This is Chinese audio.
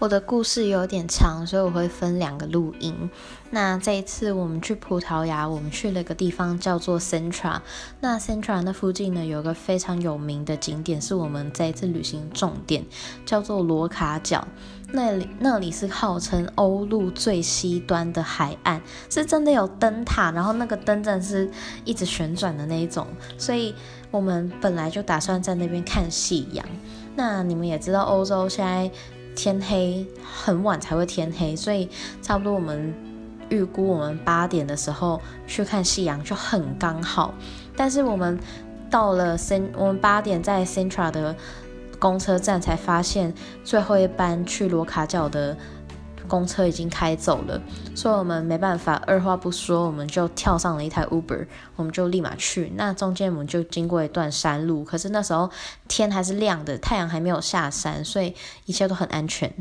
我的故事有点长，所以我会分两个录音。那这一次我们去葡萄牙，我们去了一个地方叫做 Centra。那 Centra 那附近呢，有一个非常有名的景点，是我们这一次旅行重点，叫做罗卡角。那里那里是号称欧陆最西端的海岸，是真的有灯塔，然后那个灯真的是一直旋转的那一种。所以我们本来就打算在那边看夕阳。那你们也知道，欧洲现在。天黑很晚才会天黑，所以差不多我们预估我们八点的时候去看夕阳就很刚好。但是我们到了 c 我们八点在 Central 的公车站才发现最后一班去罗卡角的。公车已经开走了，所以我们没办法，二话不说，我们就跳上了一台 Uber，我们就立马去。那中间我们就经过一段山路，可是那时候天还是亮的，太阳还没有下山，所以一切都很安全。